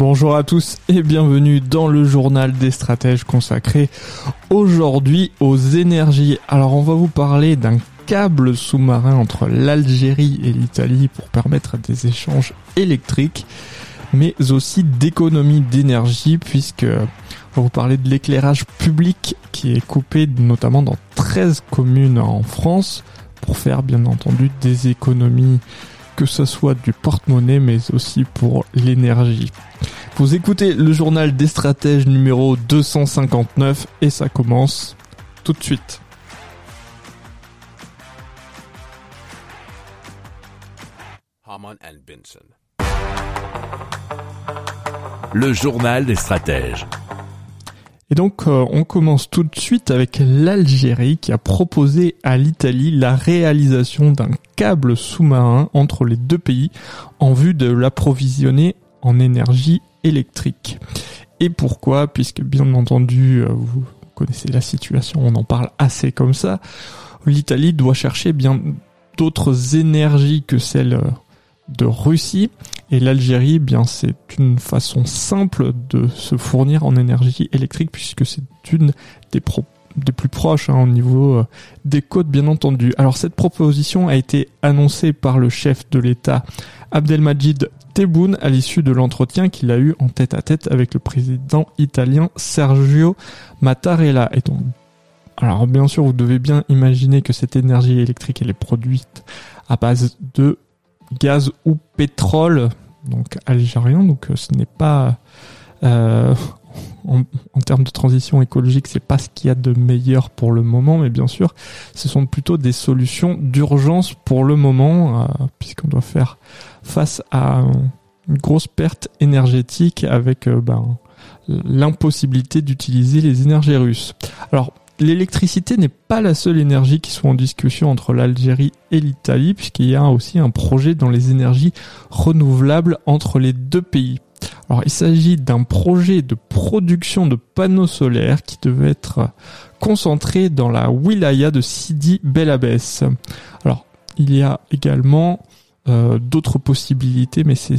Bonjour à tous et bienvenue dans le journal des stratèges consacré aujourd'hui aux énergies. Alors on va vous parler d'un câble sous-marin entre l'Algérie et l'Italie pour permettre des échanges électriques, mais aussi d'économie d'énergie puisque on va vous parler de l'éclairage public qui est coupé notamment dans 13 communes en France pour faire bien entendu des économies que ce soit du porte-monnaie mais aussi pour l'énergie. Vous écoutez le journal des stratèges numéro 259 et ça commence tout de suite. Le journal des stratèges. Et donc euh, on commence tout de suite avec l'Algérie qui a proposé à l'Italie la réalisation d'un câble sous-marin entre les deux pays en vue de l'approvisionner en énergie électrique. Et pourquoi? Puisque bien entendu, euh, vous connaissez la situation, on en parle assez comme ça. L'Italie doit chercher bien d'autres énergies que celles euh, de Russie et l'Algérie, bien c'est une façon simple de se fournir en énergie électrique puisque c'est une des des plus proches hein, au niveau euh, des côtes bien entendu. Alors cette proposition a été annoncée par le chef de l'État Abdelmajid Tebboune à l'issue de l'entretien qu'il a eu en tête à tête avec le président italien Sergio Mattarella. Et donc, alors bien sûr, vous devez bien imaginer que cette énergie électrique elle est produite à base de gaz ou pétrole, donc algérien. Donc euh, ce n'est pas euh, en, en, termes de transition écologique, c'est pas ce qu'il y a de meilleur pour le moment, mais bien sûr, ce sont plutôt des solutions d'urgence pour le moment, euh, puisqu'on doit faire face à une grosse perte énergétique avec euh, ben, l'impossibilité d'utiliser les énergies russes. Alors, l'électricité n'est pas la seule énergie qui soit en discussion entre l'Algérie et l'Italie, puisqu'il y a aussi un projet dans les énergies renouvelables entre les deux pays. Alors il s'agit d'un projet de production de panneaux solaires qui devait être concentré dans la wilaya de Sidi Bel Abbès. Alors il y a également euh, d'autres possibilités, mais ce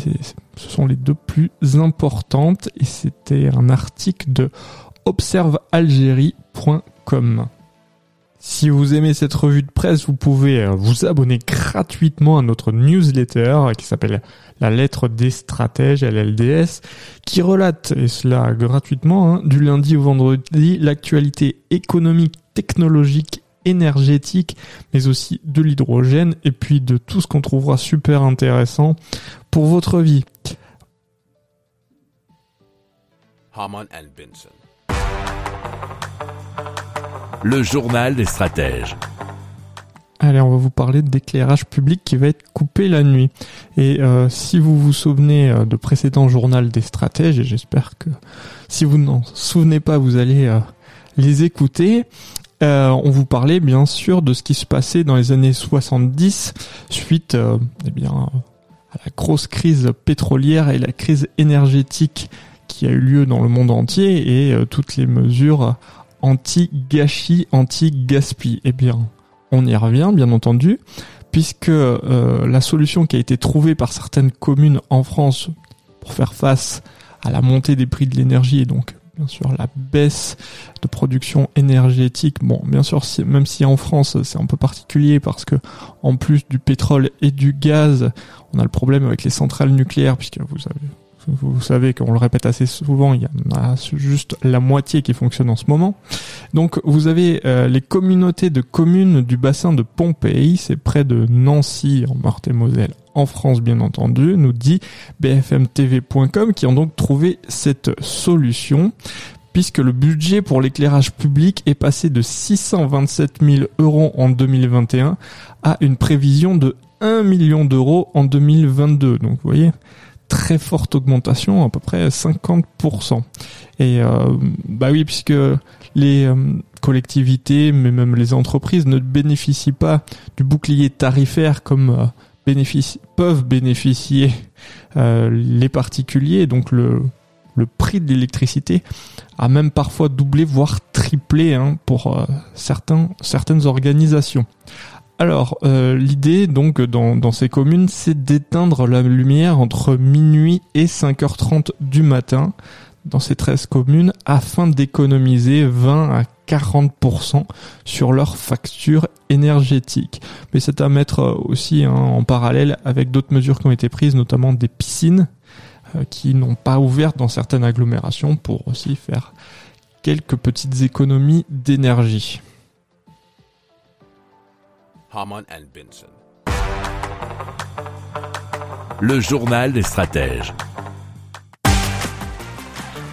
sont les deux plus importantes et c'était un article de observealgérie.com. Si vous aimez cette revue de presse, vous pouvez euh, vous abonner gratuitement à notre newsletter qui s'appelle La lettre des stratèges, LLDS, qui relate, et cela gratuitement, hein, du lundi au vendredi, l'actualité économique, technologique, énergétique, mais aussi de l'hydrogène, et puis de tout ce qu'on trouvera super intéressant pour votre vie. Le journal des stratèges. Allez, on va vous parler d'éclairage public qui va être coupé la nuit. Et euh, si vous vous souvenez euh, de précédents journaux des stratèges, et j'espère que si vous n'en souvenez pas, vous allez euh, les écouter, euh, on vous parlait bien sûr de ce qui se passait dans les années 70 suite euh, eh bien, à la grosse crise pétrolière et la crise énergétique qui a eu lieu dans le monde entier et euh, toutes les mesures anti-gâchis, anti-gaspi. Eh bien, on y revient, bien entendu, puisque la solution qui a été trouvée par certaines communes en France pour faire face à la montée des prix de l'énergie et donc bien sûr la baisse de production énergétique. Bon, bien sûr, même si en France c'est un peu particulier parce que en plus du pétrole et du gaz, on a le problème avec les centrales nucléaires puisque vous savez vous savez qu'on le répète assez souvent, il y en a juste la moitié qui fonctionne en ce moment. Donc vous avez euh, les communautés de communes du bassin de Pompéi, c'est près de Nancy en Meurthe-et-Moselle, en France bien entendu, nous dit bfmtv.com, qui ont donc trouvé cette solution puisque le budget pour l'éclairage public est passé de 627 000 euros en 2021 à une prévision de 1 million d'euros en 2022. Donc vous voyez, très forte augmentation, à peu près 50%. Et euh, bah oui, puisque les euh, collectivités, mais même les entreprises ne bénéficient pas du bouclier tarifaire comme euh, peuvent bénéficier les particuliers, donc le, le prix de l'électricité a même parfois doublé, voire triplé hein, pour certains, certaines organisations. Alors, euh, l'idée donc dans, dans, ces communes, c'est d'éteindre la lumière entre minuit et 5h30 du matin dans ces 13 communes afin d'économiser 20 à 40% sur leur facture énergétique. Mais c'est à mettre euh, aussi hein, en parallèle avec d'autres mesures qui ont été prises, notamment des piscines euh, qui n'ont pas ouvert dans certaines agglomérations pour aussi faire quelques petites économies d'énergie. Le journal des stratèges.